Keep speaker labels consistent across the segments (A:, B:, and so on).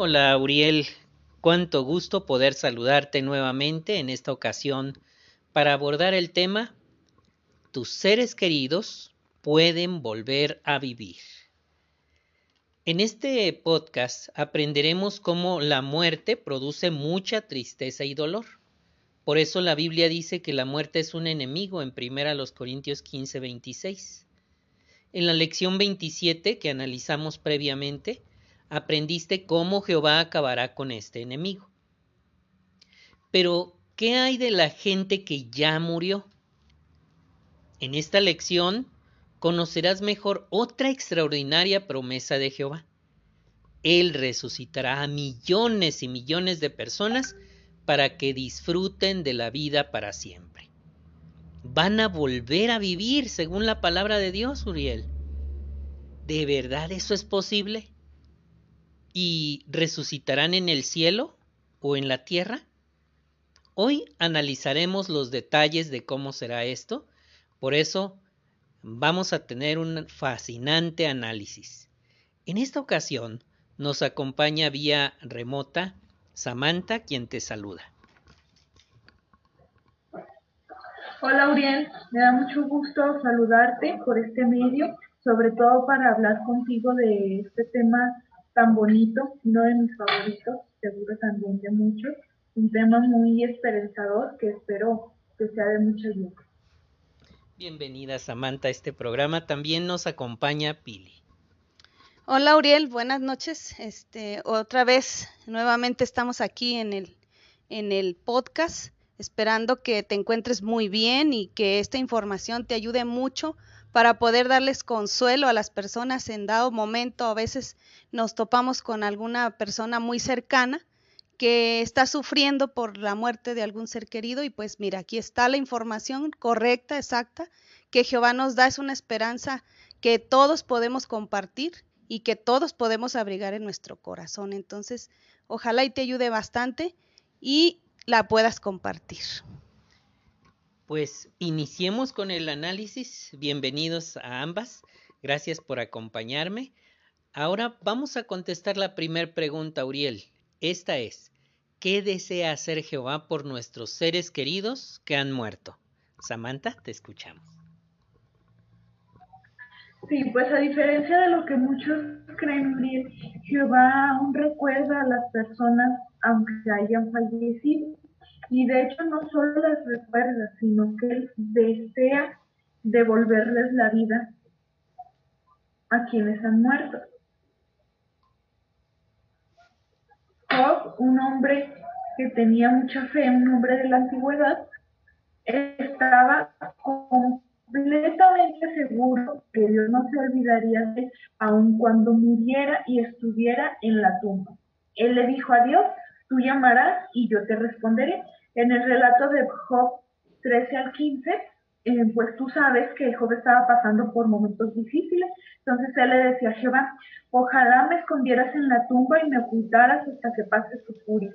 A: Hola, Uriel. Cuánto gusto poder saludarte nuevamente en esta ocasión para abordar el tema Tus seres queridos pueden volver a vivir. En este podcast aprenderemos cómo la muerte produce mucha tristeza y dolor. Por eso la Biblia dice que la muerte es un enemigo en 1 Corintios 15, 26. En la lección 27 que analizamos previamente, aprendiste cómo Jehová acabará con este enemigo. Pero, ¿qué hay de la gente que ya murió? En esta lección conocerás mejor otra extraordinaria promesa de Jehová. Él resucitará a millones y millones de personas para que disfruten de la vida para siempre. Van a volver a vivir según la palabra de Dios, Uriel. ¿De verdad eso es posible? Y resucitarán en el cielo o en la tierra? Hoy analizaremos los detalles de cómo será esto, por eso vamos a tener un fascinante análisis. En esta ocasión nos acompaña vía remota Samantha, quien te saluda.
B: Hola Uriel, me da mucho gusto saludarte por este medio, sobre todo para hablar contigo de este tema tan bonito, uno de mis favoritos, seguro también de muchos, un tema muy esperanzador que espero que sea de mucha ayuda.
A: Bienvenida Samantha a este programa, también nos acompaña Pili.
C: Hola Uriel, buenas noches. Este, otra vez, nuevamente estamos aquí en el, en el podcast, esperando que te encuentres muy bien y que esta información te ayude mucho para poder darles consuelo a las personas en dado momento. A veces nos topamos con alguna persona muy cercana que está sufriendo por la muerte de algún ser querido y pues mira, aquí está la información correcta, exacta, que Jehová nos da, es una esperanza que todos podemos compartir y que todos podemos abrigar en nuestro corazón. Entonces, ojalá y te ayude bastante y la puedas compartir.
A: Pues iniciemos con el análisis. Bienvenidos a ambas. Gracias por acompañarme. Ahora vamos a contestar la primera pregunta, Uriel. Esta es, ¿qué desea hacer Jehová por nuestros seres queridos que han muerto? Samantha, te escuchamos.
B: Sí, pues a diferencia de lo que muchos creen, Uriel, Jehová aún recuerda a las personas aunque hayan fallecido y de hecho no solo las recuerda, sino que él desea devolverles la vida a quienes han muerto. Job, un hombre que tenía mucha fe, un hombre de la antigüedad, estaba completamente seguro que Dios no se olvidaría de él aun cuando muriera y estuviera en la tumba. Él le dijo a Dios, tú llamarás y yo te responderé. En el relato de Job 13 al 15, eh, pues tú sabes que Job estaba pasando por momentos difíciles. Entonces él le decía a Jehová, ojalá me escondieras en la tumba y me ocultaras hasta que pase su furia.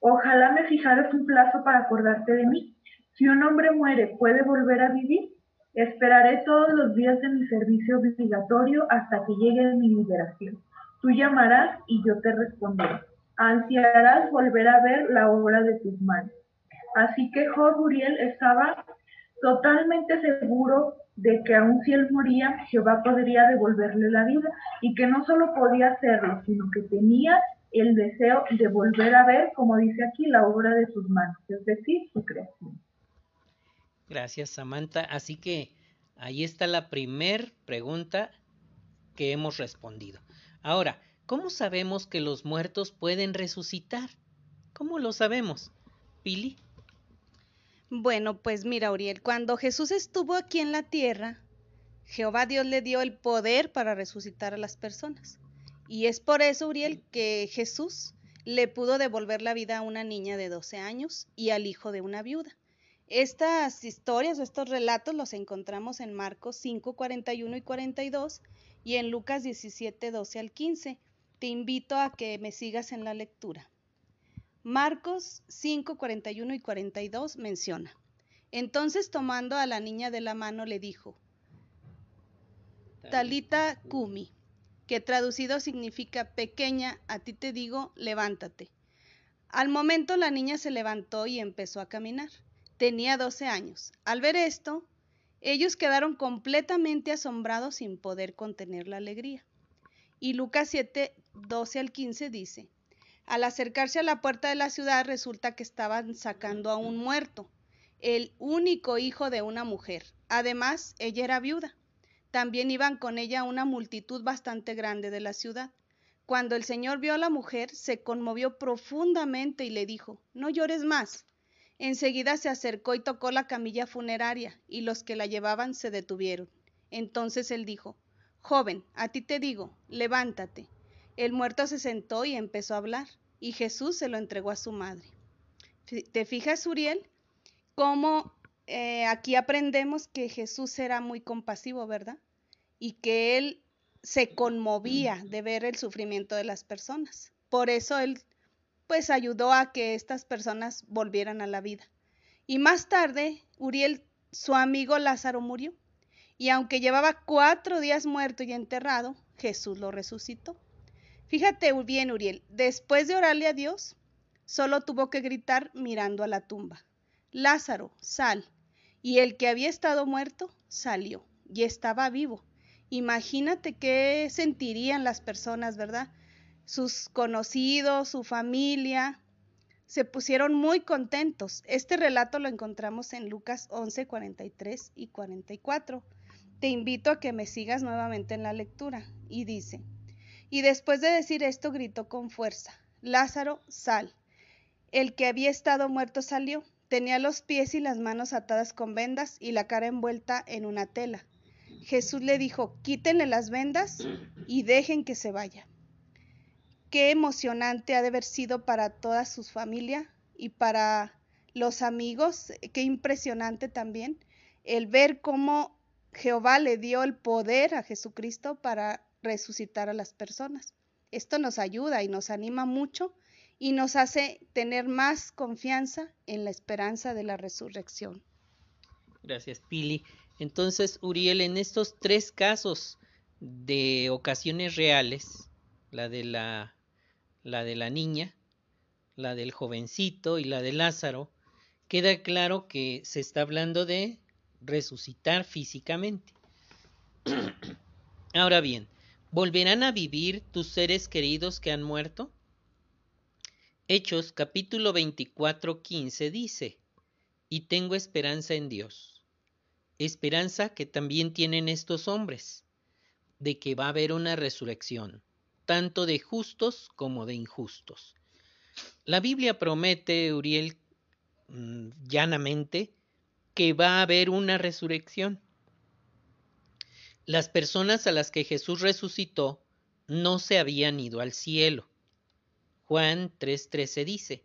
B: Ojalá me fijaras un plazo para acordarte de mí. Si un hombre muere, ¿puede volver a vivir? Esperaré todos los días de mi servicio obligatorio hasta que llegue mi liberación. Tú llamarás y yo te responderé ansiarás volver a ver la obra de tus manos. Así que Job Uriel estaba totalmente seguro de que aun si él moría, Jehová podría devolverle la vida y que no solo podía hacerlo, sino que tenía el deseo de volver a ver, como dice aquí, la obra de sus manos, es decir, su creación.
A: Gracias, Samantha. Así que ahí está la primer pregunta que hemos respondido. Ahora, ¿Cómo sabemos que los muertos pueden resucitar? ¿Cómo lo sabemos? Pili.
C: Bueno, pues mira, Uriel, cuando Jesús estuvo aquí en la tierra, Jehová Dios le dio el poder para resucitar a las personas. Y es por eso, Uriel, que Jesús le pudo devolver la vida a una niña de 12 años y al hijo de una viuda. Estas historias, estos relatos los encontramos en Marcos 5, 41 y 42 y en Lucas 17, 12 al 15 te invito a que me sigas en la lectura. Marcos 5, 41 y 42 menciona. Entonces tomando a la niña de la mano le dijo, Talita Kumi, que traducido significa pequeña, a ti te digo, levántate. Al momento la niña se levantó y empezó a caminar. Tenía 12 años. Al ver esto, ellos quedaron completamente asombrados sin poder contener la alegría. Y Lucas 7, 12 al 15 dice, al acercarse a la puerta de la ciudad resulta que estaban sacando a un muerto, el único hijo de una mujer. Además, ella era viuda. También iban con ella una multitud bastante grande de la ciudad. Cuando el Señor vio a la mujer, se conmovió profundamente y le dijo, no llores más. Enseguida se acercó y tocó la camilla funeraria, y los que la llevaban se detuvieron. Entonces él dijo, Joven, a ti te digo, levántate. El muerto se sentó y empezó a hablar, y Jesús se lo entregó a su madre. ¿Te fijas, Uriel? Cómo eh, aquí aprendemos que Jesús era muy compasivo, ¿verdad? Y que él se conmovía de ver el sufrimiento de las personas. Por eso él pues ayudó a que estas personas volvieran a la vida. Y más tarde, Uriel, su amigo Lázaro murió. Y aunque llevaba cuatro días muerto y enterrado, Jesús lo resucitó. Fíjate bien, Uriel, después de orarle a Dios, solo tuvo que gritar mirando a la tumba. Lázaro, sal. Y el que había estado muerto salió y estaba vivo. Imagínate qué sentirían las personas, ¿verdad? Sus conocidos, su familia, se pusieron muy contentos. Este relato lo encontramos en Lucas 11, 43 y 44. Te invito a que me sigas nuevamente en la lectura. Y dice, y después de decir esto gritó con fuerza, Lázaro, sal. El que había estado muerto salió. Tenía los pies y las manos atadas con vendas y la cara envuelta en una tela. Jesús le dijo, quítenle las vendas y dejen que se vaya. Qué emocionante ha de haber sido para toda su familia y para los amigos, qué impresionante también el ver cómo Jehová le dio el poder a Jesucristo para resucitar a las personas. Esto nos ayuda y nos anima mucho y nos hace tener más confianza en la esperanza de la resurrección.
A: Gracias, Pili. Entonces, Uriel, en estos tres casos de ocasiones reales, la de la, la de la niña, la del jovencito y la de Lázaro, queda claro que se está hablando de resucitar físicamente. Ahora bien, ¿Volverán a vivir tus seres queridos que han muerto? Hechos capítulo 24, 15 dice, y tengo esperanza en Dios, esperanza que también tienen estos hombres, de que va a haber una resurrección, tanto de justos como de injustos. La Biblia promete, Uriel, mm, llanamente, que va a haber una resurrección. Las personas a las que Jesús resucitó no se habían ido al cielo. Juan 3:13 dice,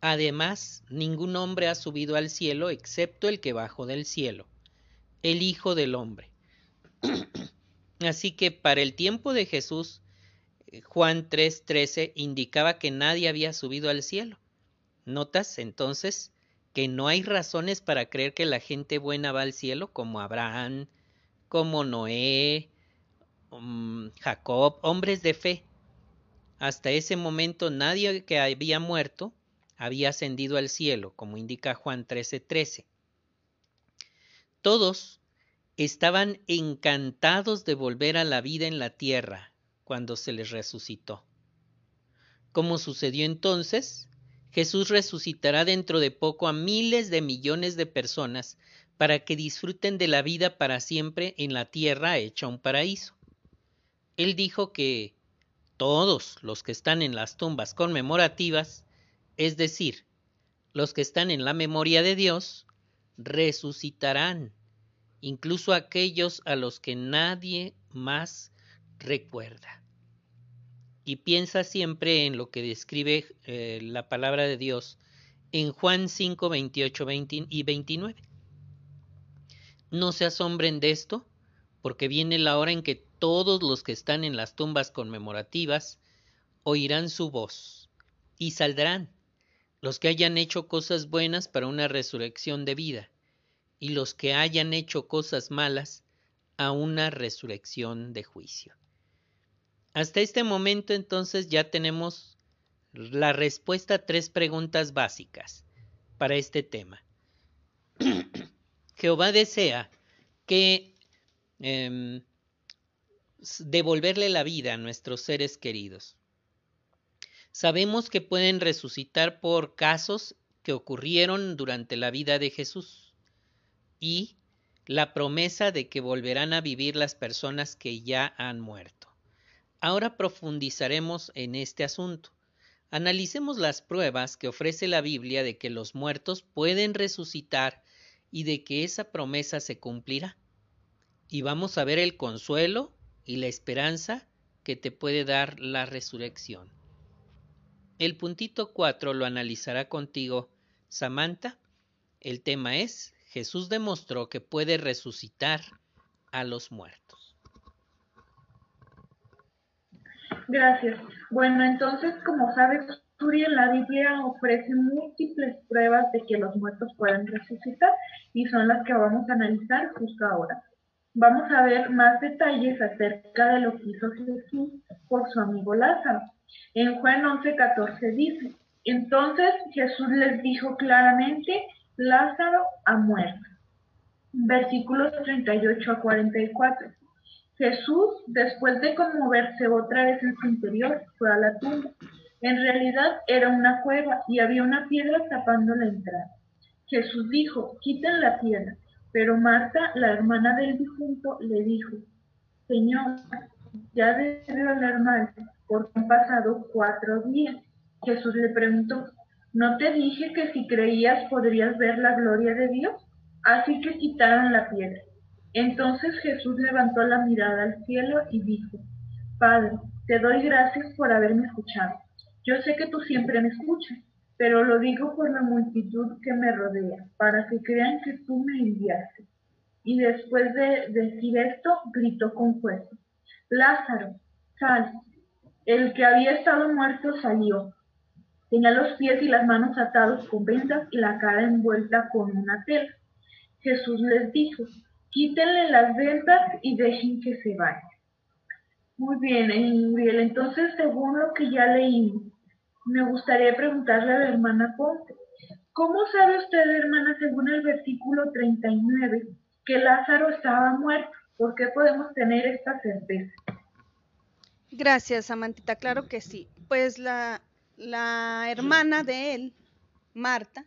A: Además, ningún hombre ha subido al cielo excepto el que bajó del cielo, el Hijo del Hombre. Así que para el tiempo de Jesús, eh, Juan 3:13 indicaba que nadie había subido al cielo. ¿Notas entonces que no hay razones para creer que la gente buena va al cielo como Abraham, como Noé, um, Jacob, hombres de fe. Hasta ese momento nadie que había muerto había ascendido al cielo, como indica Juan 13:13. Todos estaban encantados de volver a la vida en la tierra cuando se les resucitó. Como sucedió entonces, Jesús resucitará dentro de poco a miles de millones de personas para que disfruten de la vida para siempre en la tierra hecha un paraíso. Él dijo que todos los que están en las tumbas conmemorativas, es decir, los que están en la memoria de Dios, resucitarán, incluso aquellos a los que nadie más recuerda. Y piensa siempre en lo que describe eh, la palabra de Dios en Juan 5, 28 y 29. No se asombren de esto, porque viene la hora en que todos los que están en las tumbas conmemorativas oirán su voz y saldrán los que hayan hecho cosas buenas para una resurrección de vida y los que hayan hecho cosas malas a una resurrección de juicio. Hasta este momento entonces ya tenemos la respuesta a tres preguntas básicas para este tema. Jehová desea que em, devolverle la vida a nuestros seres queridos. Sabemos que pueden resucitar por casos que ocurrieron durante la vida de Jesús y la promesa de que volverán a vivir las personas que ya han muerto. Ahora profundizaremos en este asunto. Analicemos las pruebas que ofrece la Biblia de que los muertos pueden resucitar y de que esa promesa se cumplirá. Y vamos a ver el consuelo y la esperanza que te puede dar la resurrección. El puntito 4 lo analizará contigo Samantha. El tema es Jesús demostró que puede resucitar a los muertos.
B: Gracias. Bueno, entonces, como sabes, en la Biblia ofrece múltiples pruebas de que los muertos pueden resucitar y son las que vamos a analizar justo ahora. Vamos a ver más detalles acerca de lo que hizo Jesús por su amigo Lázaro. En Juan 11:14 dice, entonces Jesús les dijo claramente, Lázaro ha muerto. Versículos 38 a 44. Jesús, después de conmoverse otra vez en su interior, fue a la tumba. En realidad era una cueva y había una piedra tapando la entrada. Jesús dijo, quiten la piedra. Pero Marta, la hermana del difunto, le dijo, Señor, ya debe hablar mal, porque han pasado cuatro días. Jesús le preguntó, ¿no te dije que si creías podrías ver la gloria de Dios? Así que quitaron la piedra. Entonces Jesús levantó la mirada al cielo y dijo, Padre, te doy gracias por haberme escuchado. Yo sé que tú siempre me escuchas, pero lo digo por la multitud que me rodea, para que crean que tú me enviaste. Y después de decir esto, gritó con fuerza, Lázaro, sal. El que había estado muerto salió. Tenía los pies y las manos atados con vendas y la cara envuelta con una tela. Jesús les dijo, quítenle las ventas y dejen que se vaya. Muy bien, Muriel. Entonces, según lo que ya leímos, me gustaría preguntarle a la hermana Ponte, ¿cómo sabe usted, hermana, según el versículo 39, que Lázaro estaba muerto? ¿Por qué podemos tener esta certeza?
C: Gracias, Amantita. Claro que sí. Pues la, la hermana de él, Marta,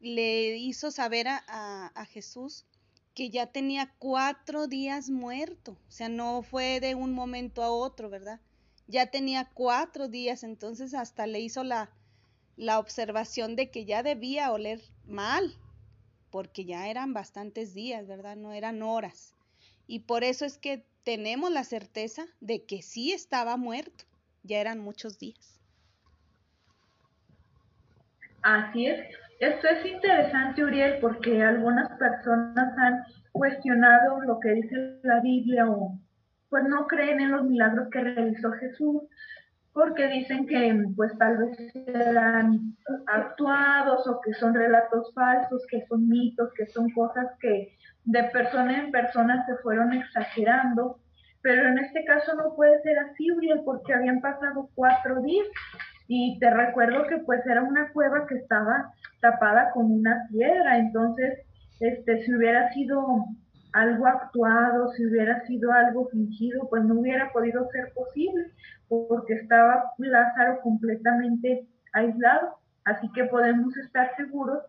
C: le hizo saber a, a Jesús que ya tenía cuatro días muerto, o sea, no fue de un momento a otro, ¿verdad? Ya tenía cuatro días, entonces hasta le hizo la, la observación de que ya debía oler mal, porque ya eran bastantes días, ¿verdad? No eran horas. Y por eso es que tenemos la certeza de que sí estaba muerto, ya eran muchos días.
B: Así es. Esto es interesante, Uriel, porque algunas personas han cuestionado lo que dice la Biblia o pues no creen en los milagros que realizó Jesús porque dicen que pues tal vez eran actuados o que son relatos falsos, que son mitos, que son cosas que de persona en persona se fueron exagerando. Pero en este caso no puede ser así, Uriel, porque habían pasado cuatro días y te recuerdo que pues era una cueva que estaba tapada con una piedra, entonces este si hubiera sido algo actuado, si hubiera sido algo fingido, pues no hubiera podido ser posible porque estaba Lázaro completamente aislado, así que podemos estar seguros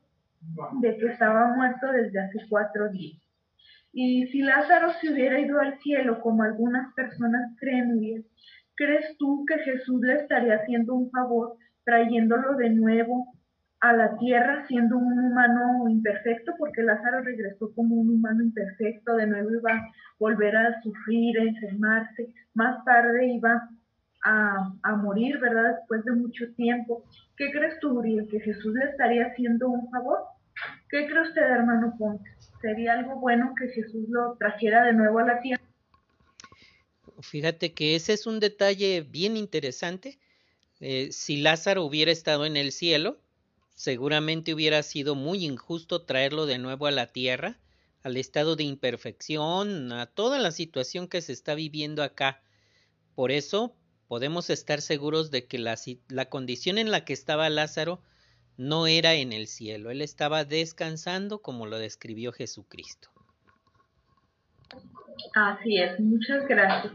B: de que estaba muerto desde hace cuatro días. Y si Lázaro se hubiera ido al cielo, como algunas personas creen, ¿Crees tú que Jesús le estaría haciendo un favor trayéndolo de nuevo a la tierra siendo un humano imperfecto? Porque Lázaro regresó como un humano imperfecto, de nuevo iba a volver a sufrir, a enfermarse, más tarde iba a, a morir, ¿verdad? Después de mucho tiempo. ¿Qué crees tú, Uriel? ¿Que Jesús le estaría haciendo un favor? ¿Qué cree usted, hermano Ponte? ¿Sería algo bueno que Jesús lo trajera de nuevo a la tierra?
A: Fíjate que ese es un detalle bien interesante. Eh, si Lázaro hubiera estado en el cielo, seguramente hubiera sido muy injusto traerlo de nuevo a la tierra, al estado de imperfección, a toda la situación que se está viviendo acá. Por eso podemos estar seguros de que la, la condición en la que estaba Lázaro no era en el cielo, él estaba descansando como lo describió Jesucristo.
B: Así es, muchas gracias.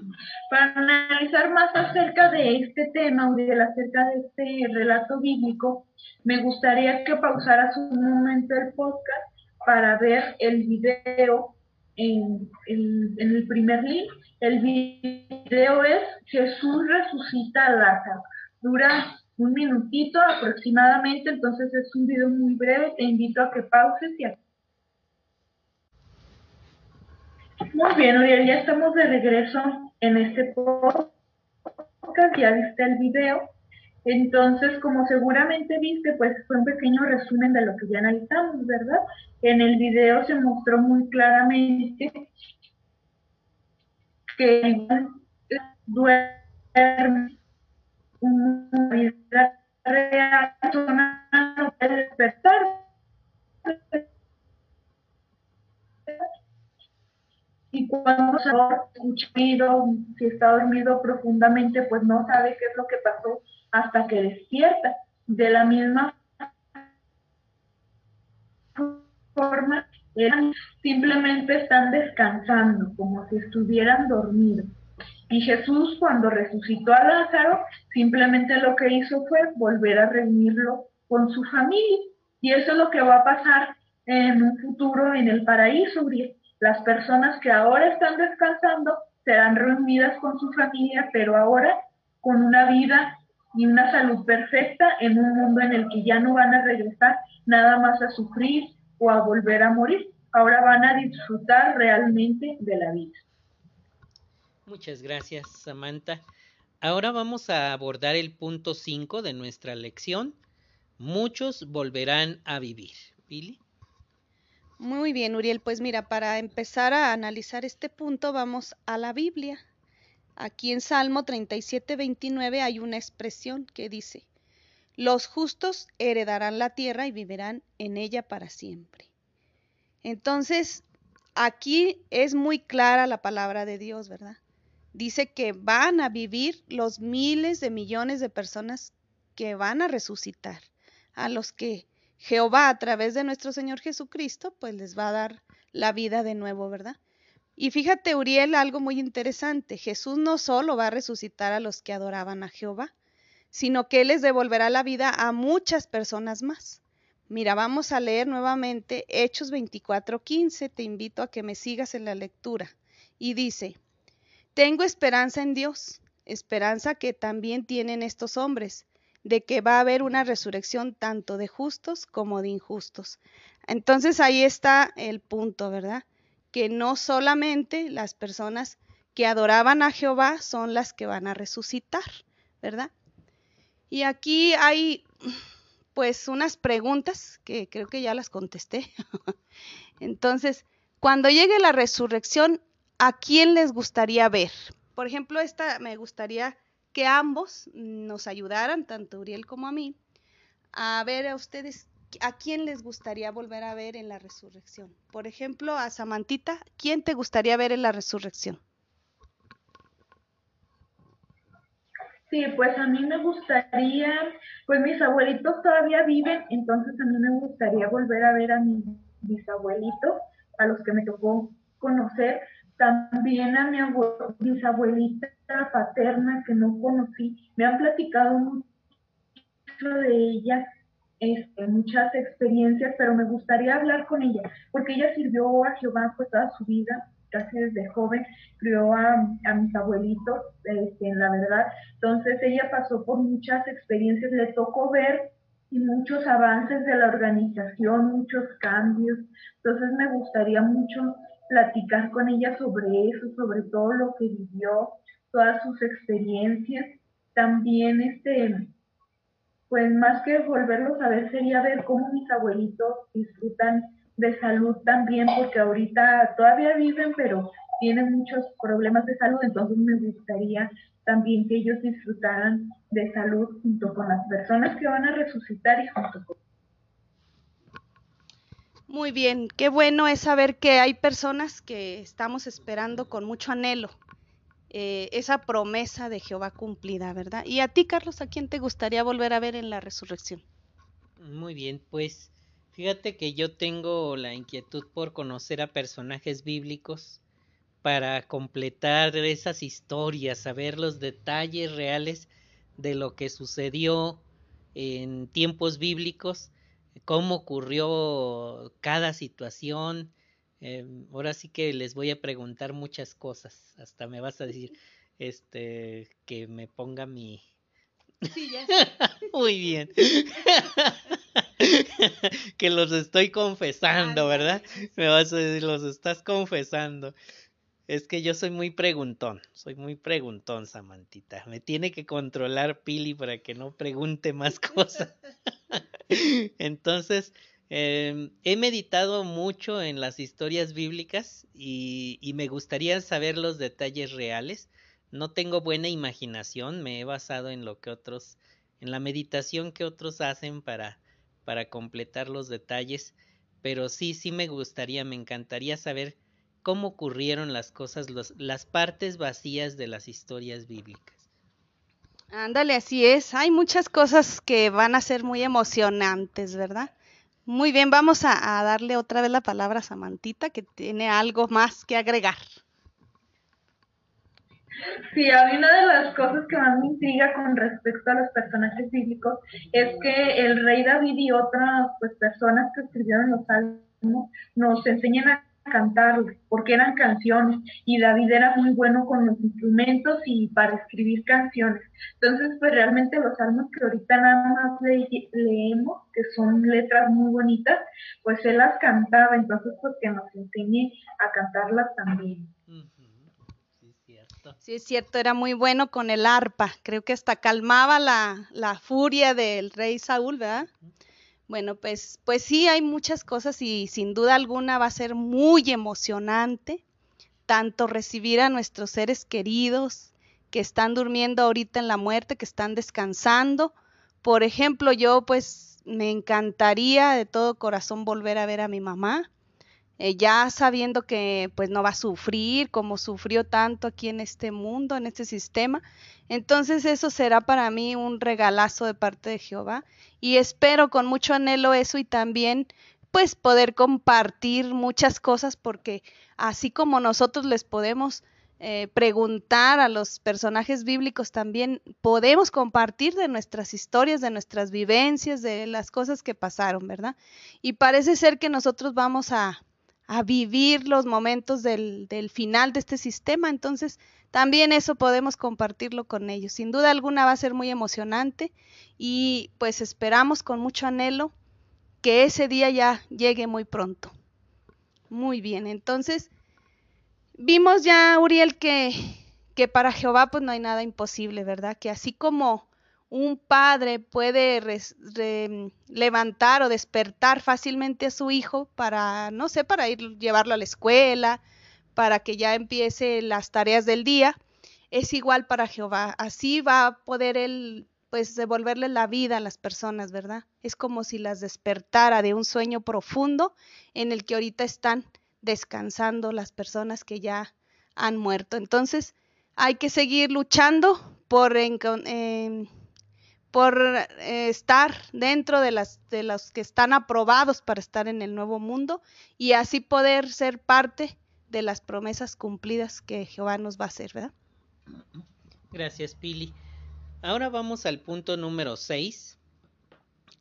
B: Para analizar más acerca de este tema, Uriel, acerca de este relato bíblico, me gustaría que pausaras un momento el podcast para ver el video en, el primer link. El video es Jesús resucita a Lázaro. Dura un minutito aproximadamente, entonces es un video muy breve. Te invito a que pauses y a Muy bien, Uriel, ya estamos de regreso en este podcast, ya viste el video. Entonces, como seguramente viste, pues fue un pequeño resumen de lo que ya analizamos, ¿verdad? En el video se mostró muy claramente que duerme una vida real, no puede despertar y cuando se dormido, si está dormido profundamente, pues no sabe qué es lo que pasó hasta que despierta. De la misma forma, simplemente están descansando, como si estuvieran dormidos. Y Jesús, cuando resucitó a Lázaro, simplemente lo que hizo fue volver a reunirlo con su familia. Y eso es lo que va a pasar en un futuro en el paraíso, las personas que ahora están descansando serán reunidas con su familia, pero ahora con una vida y una salud perfecta en un mundo en el que ya no van a regresar nada más a sufrir o a volver a morir. Ahora van a disfrutar realmente de la vida.
A: Muchas gracias, Samantha. Ahora vamos a abordar el punto 5 de nuestra lección. Muchos volverán a vivir. Billy.
C: Muy bien, Uriel. Pues mira, para empezar a analizar este punto, vamos a la Biblia. Aquí en Salmo 37, 29 hay una expresión que dice, los justos heredarán la tierra y vivirán en ella para siempre. Entonces, aquí es muy clara la palabra de Dios, ¿verdad? Dice que van a vivir los miles de millones de personas que van a resucitar, a los que Jehová a través de nuestro Señor Jesucristo, pues les va a dar la vida de nuevo, ¿verdad? Y fíjate, Uriel, algo muy interesante. Jesús no solo va a resucitar a los que adoraban a Jehová, sino que Él les devolverá la vida a muchas personas más. Mira, vamos a leer nuevamente Hechos 24:15. Te invito a que me sigas en la lectura. Y dice, Tengo esperanza en Dios, esperanza que también tienen estos hombres, de que va a haber una resurrección tanto de justos como de injustos. Entonces ahí está el punto, ¿verdad? Que no solamente las personas que adoraban a Jehová son las que van a resucitar, ¿verdad? Y aquí hay pues unas preguntas que creo que ya las contesté. Entonces, cuando llegue la resurrección, ¿a quién les gustaría ver? Por ejemplo, esta me gustaría que ambos nos ayudaran, tanto Uriel como a mí, a ver a ustedes a quién les gustaría volver a ver en la resurrección. Por ejemplo, a Samantita, ¿quién te gustaría ver en la resurrección?
B: Sí, pues a mí me gustaría, pues mis abuelitos todavía viven, entonces a mí me gustaría volver a ver a mis bisabuelitos, a los que me tocó conocer, también a mi bisabuelita paterna que no conocí. Me han platicado mucho de ella, este, muchas experiencias, pero me gustaría hablar con ella, porque ella sirvió a Jehová pues toda su vida, casi desde joven, crió a, a mis abuelitos, este, la verdad. Entonces ella pasó por muchas experiencias, le tocó ver muchos avances de la organización, muchos cambios. Entonces me gustaría mucho platicar con ella sobre eso, sobre todo lo que vivió, todas sus experiencias. También, este, pues más que volverlos a ver, sería ver cómo mis abuelitos disfrutan de salud también, porque ahorita todavía viven, pero tienen muchos problemas de salud, entonces me gustaría también que ellos disfrutaran de salud junto con las personas que van a resucitar y junto con
C: muy bien, qué bueno es saber que hay personas que estamos esperando con mucho anhelo eh, esa promesa de Jehová cumplida, ¿verdad? Y a ti, Carlos, ¿a quién te gustaría volver a ver en la resurrección?
A: Muy bien, pues fíjate que yo tengo la inquietud por conocer a personajes bíblicos para completar esas historias, saber los detalles reales de lo que sucedió en tiempos bíblicos, cómo ocurrió cada situación, Em, ahora sí que les voy a preguntar muchas cosas. Hasta me vas a decir, este, que me ponga mi.
C: Sí, ya.
A: Muy bien. que los estoy confesando, ¿verdad? Me vas a decir, los estás confesando. Es que yo soy muy preguntón, soy muy preguntón, Samantita. Me tiene que controlar Pili para que no pregunte más cosas. Entonces, Em, he meditado mucho en las historias bíblicas y, y, me gustaría saber los detalles reales. No tengo buena imaginación, me he basado en lo que otros, en la meditación que otros hacen para, para completar los detalles, pero sí, sí me gustaría, me encantaría saber cómo ocurrieron las cosas, los, las partes vacías de las historias bíblicas.
C: Ándale, así es. Hay muchas cosas que van a ser muy emocionantes, ¿verdad? Muy bien, vamos a, darle otra vez la palabra a Samantita, que tiene algo más que agregar.
B: Sí, a mí una de las cosas que más me intriga con respecto a los personajes bíblicos es que el rey David y otras pues, personas que escribieron los salmos nos enseñan a cantar, porque eran canciones y David era muy bueno con los instrumentos y para escribir canciones. Entonces, pues realmente los salmos que ahorita nada más leemos, que son letras muy bonitas, pues él las cantaba, entonces pues que nos enseñe a cantarlas también.
C: Sí, es cierto, era muy bueno con el arpa, creo que hasta calmaba la, la furia del rey Saúl, ¿verdad? Bueno, pues, pues sí, hay muchas cosas y sin duda alguna va a ser muy emocionante tanto recibir a nuestros seres queridos que están durmiendo ahorita en la muerte, que están descansando. Por ejemplo, yo pues me encantaría de todo corazón volver a ver a mi mamá, eh, ya sabiendo que pues no va a sufrir como sufrió tanto aquí en este mundo, en este sistema. Entonces eso será para mí un regalazo de parte de Jehová y espero con mucho anhelo eso y también pues poder compartir muchas cosas porque así como nosotros les podemos eh, preguntar a los personajes bíblicos también podemos compartir de nuestras historias, de nuestras vivencias, de las cosas que pasaron, ¿verdad? Y parece ser que nosotros vamos a, a vivir los momentos del, del, final de este sistema, entonces también eso podemos compartirlo con ellos. Sin duda alguna va a ser muy emocionante y pues esperamos con mucho anhelo que ese día ya llegue muy pronto. Muy bien, entonces vimos ya, Uriel, que, que para Jehová pues no hay nada imposible, ¿verdad? Que así como un padre puede levantar o despertar fácilmente a su hijo para, no sé, para ir llevarlo a la escuela, para que ya empiece las tareas del día, es igual para Jehová. Así va a poder él pues devolverle la vida a las personas, ¿verdad? Es como si las despertara de un sueño profundo en el que ahorita están descansando las personas que ya han muerto. Entonces, hay que seguir luchando por, por eh, estar dentro de, las, de los que están aprobados para estar en el nuevo mundo y así poder ser parte de las promesas cumplidas que Jehová nos va a hacer, ¿verdad?
A: Gracias, Pili. Ahora vamos al punto número 6.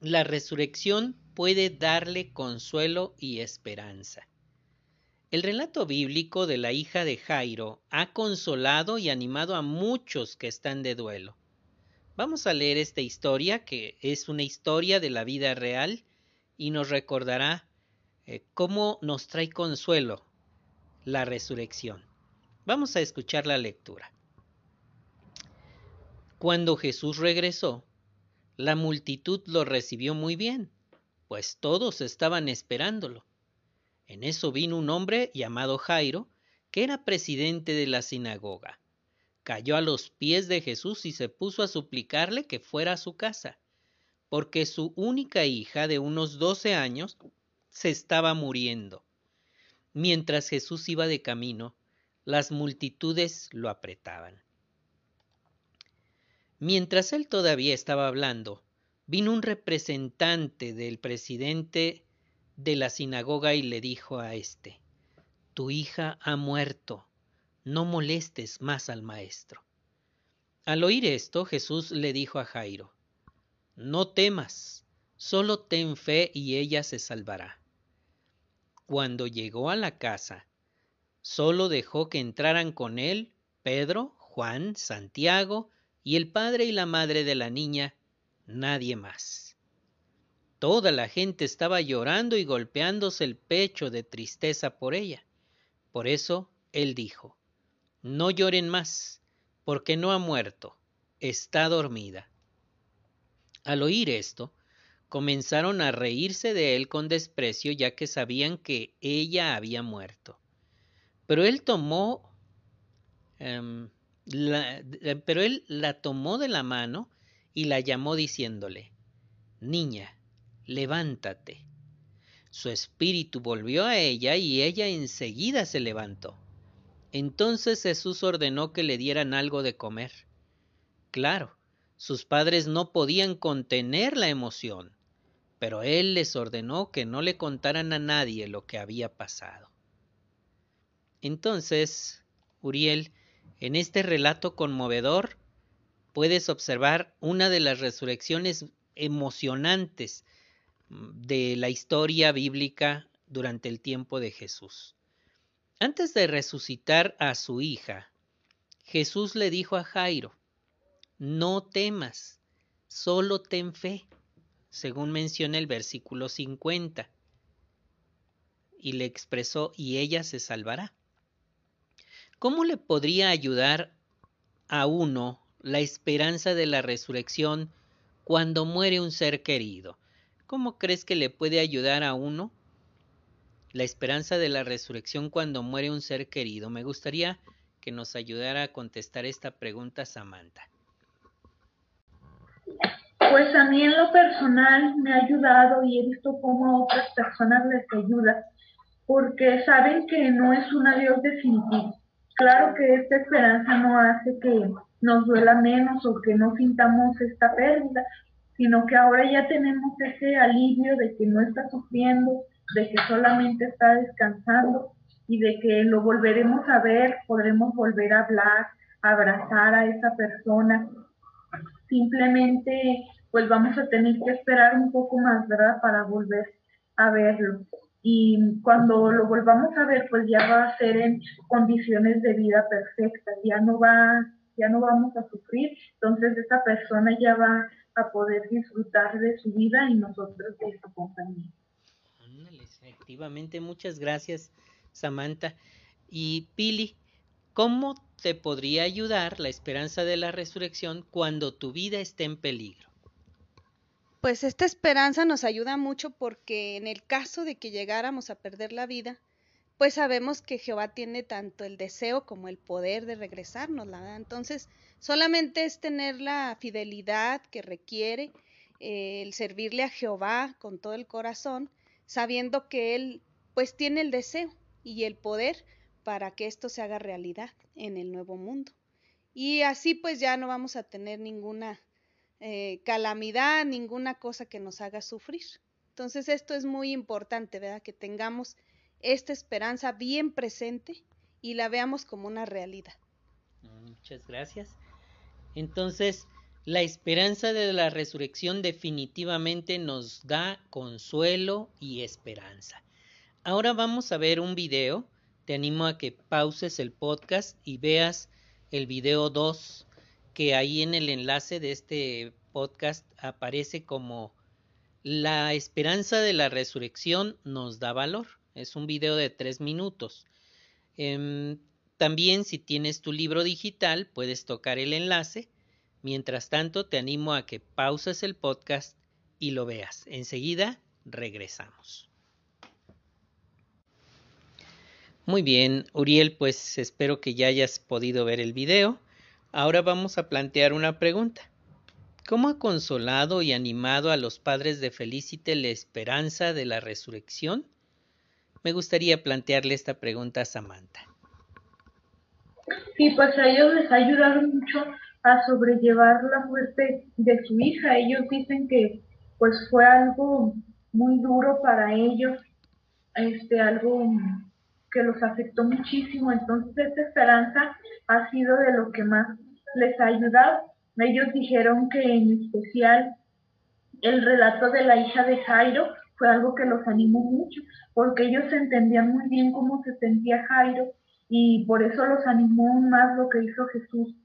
A: La resurrección puede darle consuelo y esperanza. El relato bíblico de la hija de Jairo ha consolado y animado a muchos que están de duelo. Vamos a leer esta historia que es una historia de la vida real y nos recordará eh, cómo nos trae consuelo la resurrección. Vamos a escuchar la lectura. Cuando Jesús regresó, la multitud lo recibió muy bien, pues todos estaban esperándolo. En eso vino un hombre llamado Jairo, que era presidente de la sinagoga. Cayó a los pies de Jesús y se puso a suplicarle que fuera a su casa, porque su única hija de unos doce años se estaba muriendo. Mientras Jesús iba de camino, las multitudes lo apretaban. Mientras él todavía estaba hablando, vino un representante del presidente de la sinagoga y le dijo a éste, Tu hija ha muerto, no molestes más al maestro. Al oír esto, Jesús le dijo a Jairo, No temas, solo ten fe y ella se salvará. Cuando llegó a la casa, solo dejó que entraran con él Pedro, Juan, Santiago y el padre y la madre de la niña, nadie más. Toda la gente estaba llorando y golpeándose el pecho de tristeza por ella. Por eso él dijo, No lloren más, porque no ha muerto, está dormida. Al oír esto, comenzaron a reírse de él con desprecio ya que sabían que ella había muerto. Pero él tomó, em, pero él la tomó de la mano y la llamó diciéndole, Niña, levántate. Su espíritu volvió a ella y ella enseguida se levantó. Entonces Jesús ordenó que le dieran algo de comer. Claro, sus padres no podían contener la emoción, pero él les ordenó que no le contaran a nadie lo que había pasado. Entonces, Uriel, en este relato conmovedor, puedes observar una de las resurrecciones emocionantes de la historia bíblica durante el tiempo de Jesús. Antes de resucitar a su hija, Jesús le dijo a Jairo, no temas, solo ten fe, según menciona el versículo 50. Y le expresó, y ella se salvará. ¿Cómo le podría ayudar a uno la esperanza de la resurrección cuando muere un ser querido? ¿Cómo crees que le puede ayudar a uno la esperanza de la resurrección cuando muere un ser querido? Me gustaría que nos ayudara a contestar esta pregunta Samantha.
B: Pues a mí en lo personal me ha ayudado y he visto cómo a otras personas les ayuda, porque saben que no es un adiós definitivo. Claro que esta esperanza no hace que nos duela menos o que no sintamos esta pérdida, sino que ahora ya tenemos ese alivio de que no está sufriendo, de que solamente está descansando y de que lo volveremos a ver, podremos volver a hablar, abrazar a esa persona. Simplemente pues vamos a tener que esperar un poco más, ¿verdad? Para volver a verlo. Y cuando lo volvamos a ver, pues ya va a ser en condiciones de vida perfectas, ya no va, ya no vamos a sufrir, entonces esa persona ya va a poder disfrutar de su vida y nosotros de su compañía.
A: Efectivamente, muchas gracias, Samantha. Y Pili, ¿cómo te podría ayudar la esperanza de la resurrección cuando tu vida esté en peligro?
C: Pues esta esperanza nos ayuda mucho porque en el caso de que llegáramos a perder la vida, pues sabemos que Jehová tiene tanto el deseo como el poder de regresarnos, ¿verdad? Entonces, solamente es tener la fidelidad que requiere eh, el servirle a Jehová con todo el corazón, sabiendo que Él pues tiene el deseo y el poder para que esto se haga realidad en el nuevo mundo. Y así pues ya no vamos a tener ninguna eh, calamidad, ninguna cosa que nos haga sufrir. Entonces esto es muy importante, ¿verdad? Que tengamos esta esperanza bien presente y la veamos como una realidad.
A: Muchas gracias. Entonces, la esperanza de la resurrección definitivamente nos da consuelo y esperanza. Ahora vamos a ver un video. Te animo a que pauses el podcast y veas el video 2, que ahí en el enlace de este podcast aparece como La esperanza de la resurrección nos da valor. Es un video de tres minutos. Em, también si tienes tu libro digital puedes tocar el enlace. Mientras tanto te animo a que pauses el podcast y lo veas. Enseguida regresamos. Muy bien, Uriel, pues espero que ya hayas podido ver el video. Ahora vamos a plantear una pregunta. ¿Cómo ha consolado y animado a los padres de Felicite la esperanza de la resurrección? me gustaría plantearle esta pregunta a Samantha.
B: Sí, pues a ellos les ha ayudado mucho a sobrellevar la muerte de su hija. Ellos dicen que pues fue algo muy duro para ellos, este algo que los afectó muchísimo. Entonces esta esperanza ha sido de lo que más les ha ayudado. Ellos dijeron que en especial el relato de la hija de Jairo fue algo que los animó mucho, porque ellos entendían muy bien cómo se sentía Jairo y por eso los animó más lo que hizo Jesús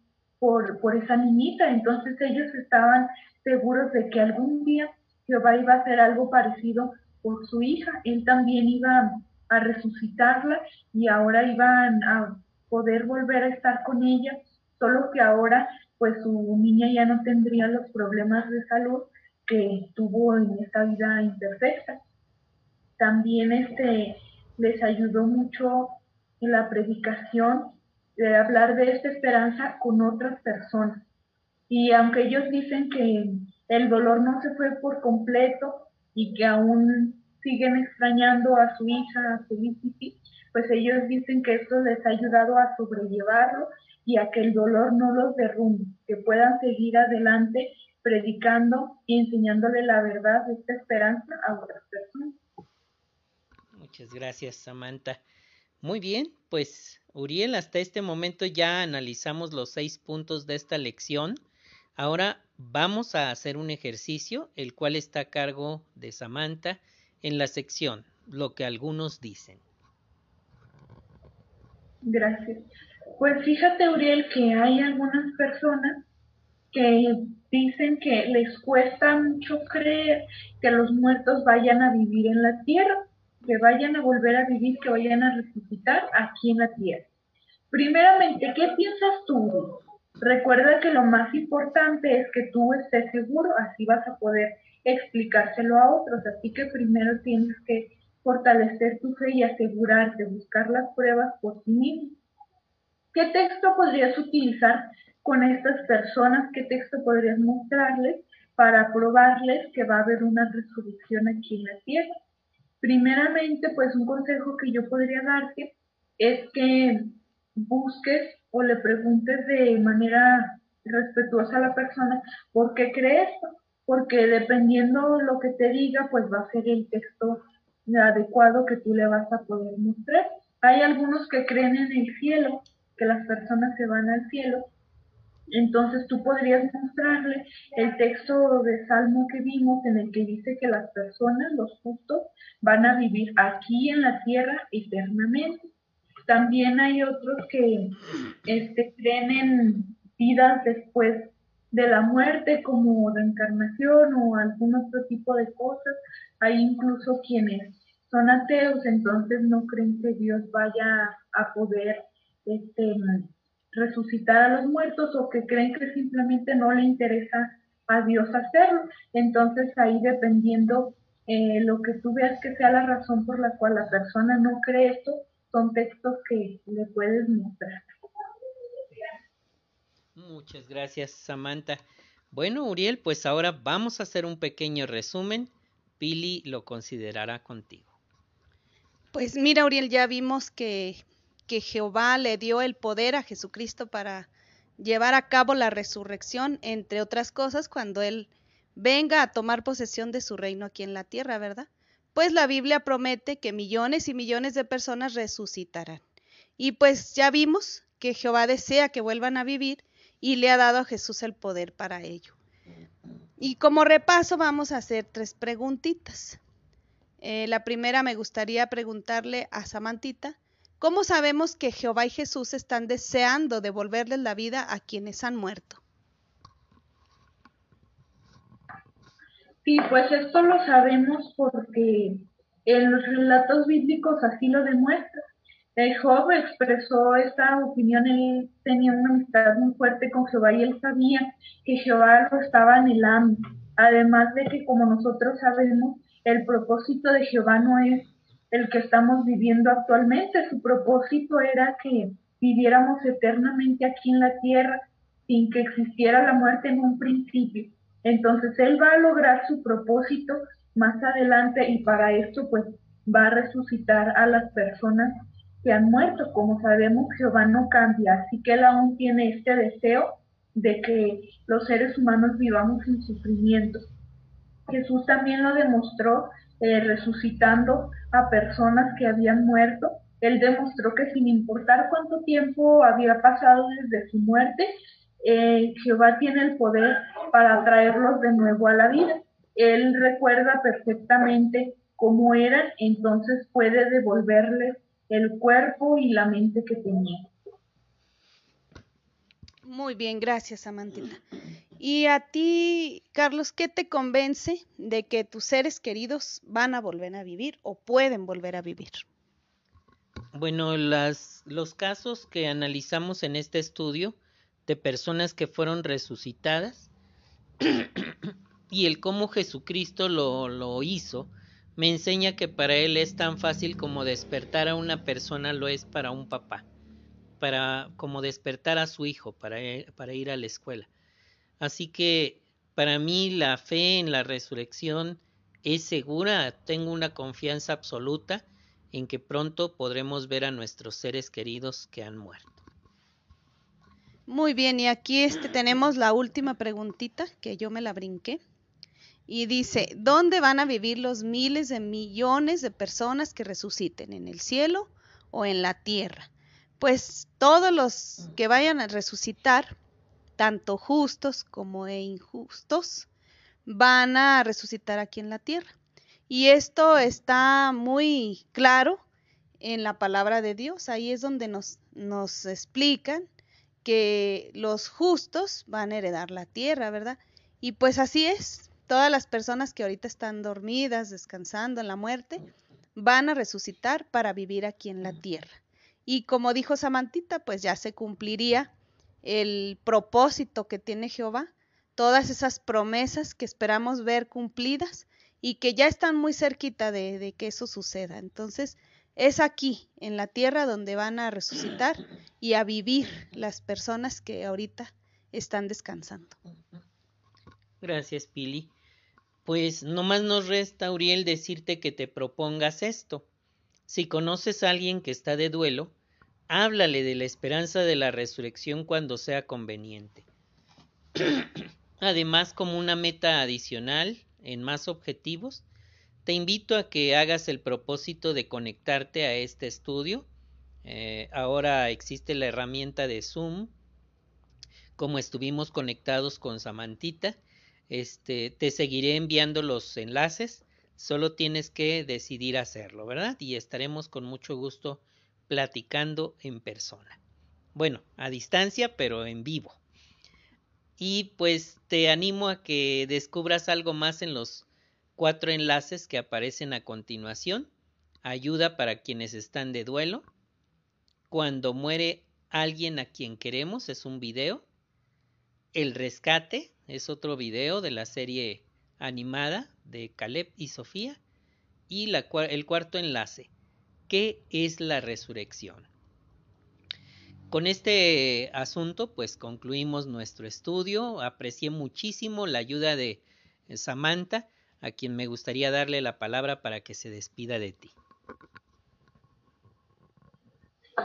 B: por, por esa niñita. Entonces ellos estaban seguros de que algún día Jehová iba a hacer algo parecido por su hija. Él también iba a resucitarla y ahora iban a poder volver a estar con ella, solo que ahora pues su niña ya no tendría los problemas de salud que tuvo en esta vida imperfecta. También este les ayudó mucho en la predicación de hablar de esta esperanza con otras personas. Y aunque ellos dicen que el dolor no se fue por completo y que aún siguen extrañando a su hija, a su pues ellos dicen que esto les ha ayudado a sobrellevarlo y a que el dolor no los derrumbe, que puedan seguir adelante predicando y enseñándole la verdad de esta esperanza a otras personas.
A: Muchas gracias, Samantha. Muy bien, pues Uriel, hasta este momento ya analizamos los seis puntos de esta lección. Ahora vamos a hacer un ejercicio, el cual está a cargo de Samantha en la sección, lo que algunos dicen.
B: Gracias. Pues fíjate, Uriel, que hay algunas personas que dicen que les cuesta mucho creer que los muertos vayan a vivir en la tierra que vayan a volver a vivir, que vayan a resucitar aquí en la tierra. Primeramente, ¿qué piensas tú? Recuerda que lo más importante es que tú estés seguro, así vas a poder explicárselo a otros. Así que primero tienes que fortalecer tu fe y asegurarte, buscar las pruebas por ti mismo. ¿Qué texto podrías utilizar con estas personas? ¿Qué texto podrías mostrarles para probarles que va a haber una resurrección aquí en la tierra? Primeramente, pues un consejo que yo podría darte es que busques o le preguntes de manera respetuosa a la persona por qué cree esto, porque dependiendo lo que te diga, pues va a ser el texto adecuado que tú le vas a poder mostrar. Hay algunos que creen en el cielo, que las personas se van al cielo, entonces tú podrías mostrarle el texto de Salmo que vimos en el que dice que las personas, los justos, van a vivir aquí en la tierra eternamente. También hay otros que este, creen en vidas después de la muerte como reencarnación o algún otro tipo de cosas. Hay incluso quienes son ateos, entonces no creen que Dios vaya a poder este, resucitar a los muertos o que creen que simplemente no le interesa a Dios hacerlo. Entonces ahí dependiendo eh, lo que tú veas que sea la razón por la cual la persona no cree esto, son textos que le puedes mostrar.
A: Muchas gracias, Samantha. Bueno, Uriel, pues ahora vamos a hacer un pequeño resumen. Pili lo considerará contigo.
C: Pues mira, Uriel, ya vimos que que Jehová le dio el poder a Jesucristo para llevar a cabo la resurrección, entre otras cosas, cuando Él venga a tomar posesión de su reino aquí en la tierra, ¿verdad? Pues la Biblia promete que millones y millones de personas resucitarán. Y pues ya vimos que Jehová desea que vuelvan a vivir y le ha dado a Jesús el poder para ello. Y como repaso vamos a hacer tres preguntitas. Eh, la primera me gustaría preguntarle a Samantita, ¿Cómo sabemos que Jehová y Jesús están deseando devolverles la vida a quienes han muerto?
B: Sí, pues esto lo sabemos porque en los relatos bíblicos así lo demuestra. Job expresó esta opinión, él tenía una amistad muy fuerte con Jehová y él sabía que Jehová lo estaba anhelando. Además de que, como nosotros sabemos, el propósito de Jehová no es el que estamos viviendo actualmente. Su propósito era que viviéramos eternamente aquí en la tierra sin que existiera la muerte en un principio. Entonces Él va a lograr su propósito más adelante y para esto pues va a resucitar a las personas que han muerto. Como sabemos, Jehová no cambia, así que él aún tiene este deseo de que los seres humanos vivamos sin sufrimiento. Jesús también lo demostró eh, resucitando a personas que habían muerto. Él demostró que sin importar cuánto tiempo había pasado desde su muerte, eh, Jehová tiene el poder para traerlos de nuevo a la vida. Él recuerda perfectamente cómo eran, entonces puede devolverles el cuerpo y la mente que tenían.
C: Muy bien, gracias, Amantita. Y a ti, Carlos, ¿qué te convence de que tus seres queridos van a volver a vivir o pueden volver a vivir?
A: Bueno, las, los casos que analizamos en este estudio de personas que fueron resucitadas y el cómo Jesucristo lo, lo hizo, me enseña que para él es tan fácil como despertar a una persona lo es para un papá, para como despertar a su hijo para, e, para ir a la escuela. Así que para mí la fe en la resurrección es segura, tengo una confianza absoluta en que pronto podremos ver a nuestros seres queridos que han muerto.
C: Muy bien, y aquí este, tenemos la última preguntita que yo me la brinqué y dice, ¿dónde van a vivir los miles de millones de personas que resuciten? ¿En el cielo o en la tierra? Pues todos los que vayan a resucitar, tanto justos como e injustos, van a resucitar aquí en la tierra. Y esto está muy claro en la palabra de Dios. Ahí es donde nos, nos explican que los justos van a heredar la tierra, ¿verdad? Y pues así es, todas las personas que ahorita están dormidas, descansando en la muerte, van a resucitar para vivir aquí en la tierra. Y como dijo Samantita, pues ya se cumpliría el propósito que tiene Jehová, todas esas promesas que esperamos ver cumplidas y que ya están muy cerquita de, que eso suceda. Entonces, es aquí, en la tierra, donde van a resucitar y a vivir las personas que ahorita están descansando.
A: Gracias, Pili. Pues nomás nos resta, Uriel, decirte que te propongas esto. Si conoces a alguien que está de duelo, háblale de la esperanza de la resurrección cuando sea conveniente. Además, como una meta adicional en más objetivos, te invito a que hagas el propósito de conectarte a este estudio. Eh, ahora existe la herramienta de Zoom, como estuvimos conectados con Samantita este, te seguiré enviando los enlaces, solo tienes que decidir hacerlo, ¿verdad? Y estaremos con mucho gusto platicando en persona. Bueno, a distancia, pero en vivo. Y pues te animo a que descubras algo más en los cuatro enlaces que aparecen a continuación. Ayuda para quienes están de duelo. Cuando muere alguien a quien queremos es un video. El rescate es otro video de la serie animada de Caleb y Sofía. Y el cuarto enlace, ¿qué es la resurrección? Con este asunto, pues concluimos nuestro estudio. Aprecié muchísimo la ayuda de Samantha, a quien me gustaría darle la palabra para que se despida de ti.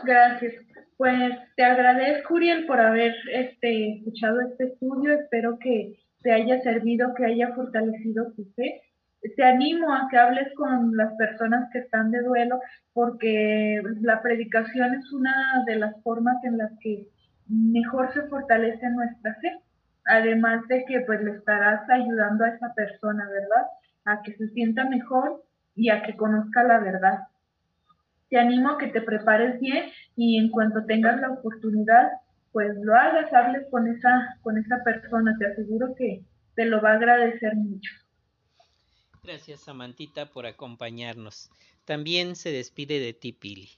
B: Gracias. Pues te agradezco, Uriel, por haber este, escuchado este estudio. Espero que te haya servido, que haya fortalecido tu fe. Te animo a que hables con las personas que están de duelo, porque la predicación es una de las formas en las que mejor se fortalece nuestra fe. Además de que pues le estarás ayudando a esa persona, ¿verdad? A que se sienta mejor y a que conozca la verdad te animo a que te prepares bien y en cuanto tengas la oportunidad, pues lo hagas, hables con esa, con esa persona, te aseguro que te lo va a agradecer mucho.
A: Gracias, Samantita, por acompañarnos. También se despide de ti, Pili.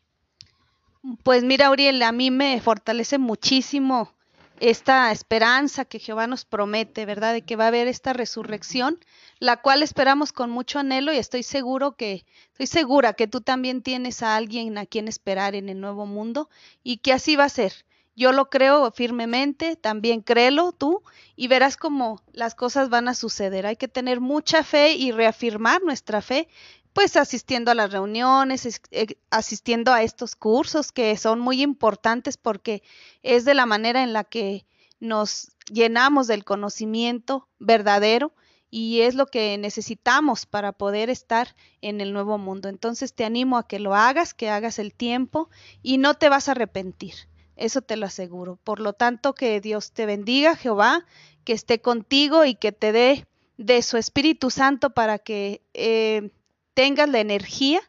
C: Pues mira, Uriel, a mí me fortalece muchísimo esta esperanza que Jehová nos promete, ¿verdad? De que va a haber esta resurrección, la cual esperamos con mucho anhelo y estoy seguro que, estoy segura que tú también tienes a alguien a quien esperar en el nuevo mundo y que así va a ser. Yo lo creo firmemente, también créelo tú y verás cómo las cosas van a suceder. Hay que tener mucha fe y reafirmar nuestra fe pues asistiendo a las reuniones, eh, asistiendo a estos cursos que son muy importantes porque es de la manera en la que nos llenamos del conocimiento verdadero y es lo que necesitamos para poder estar en el nuevo mundo. Entonces te animo a que lo hagas, que hagas el tiempo y no te vas a arrepentir. Eso te lo aseguro. Por lo tanto, que Dios te bendiga, Jehová, que esté contigo y que te dé de su Espíritu Santo para que eh, tengas la energía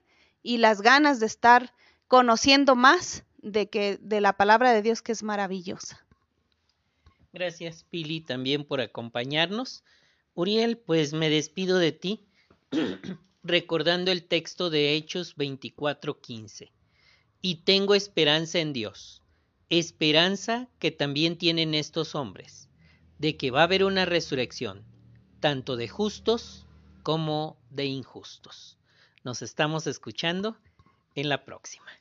C: y las ganas de estar conociendo más de que de la palabra de Dios que es maravillosa.
A: Gracias, Pili, también por acompañarnos. Uriel, pues me despido de ti recordando el texto de Hechos 24:15. Y tengo esperanza en Dios, esperanza que también tienen estos hombres, de que va a haber una resurrección, tanto de justos como de injustos. Nos estamos escuchando en la próxima.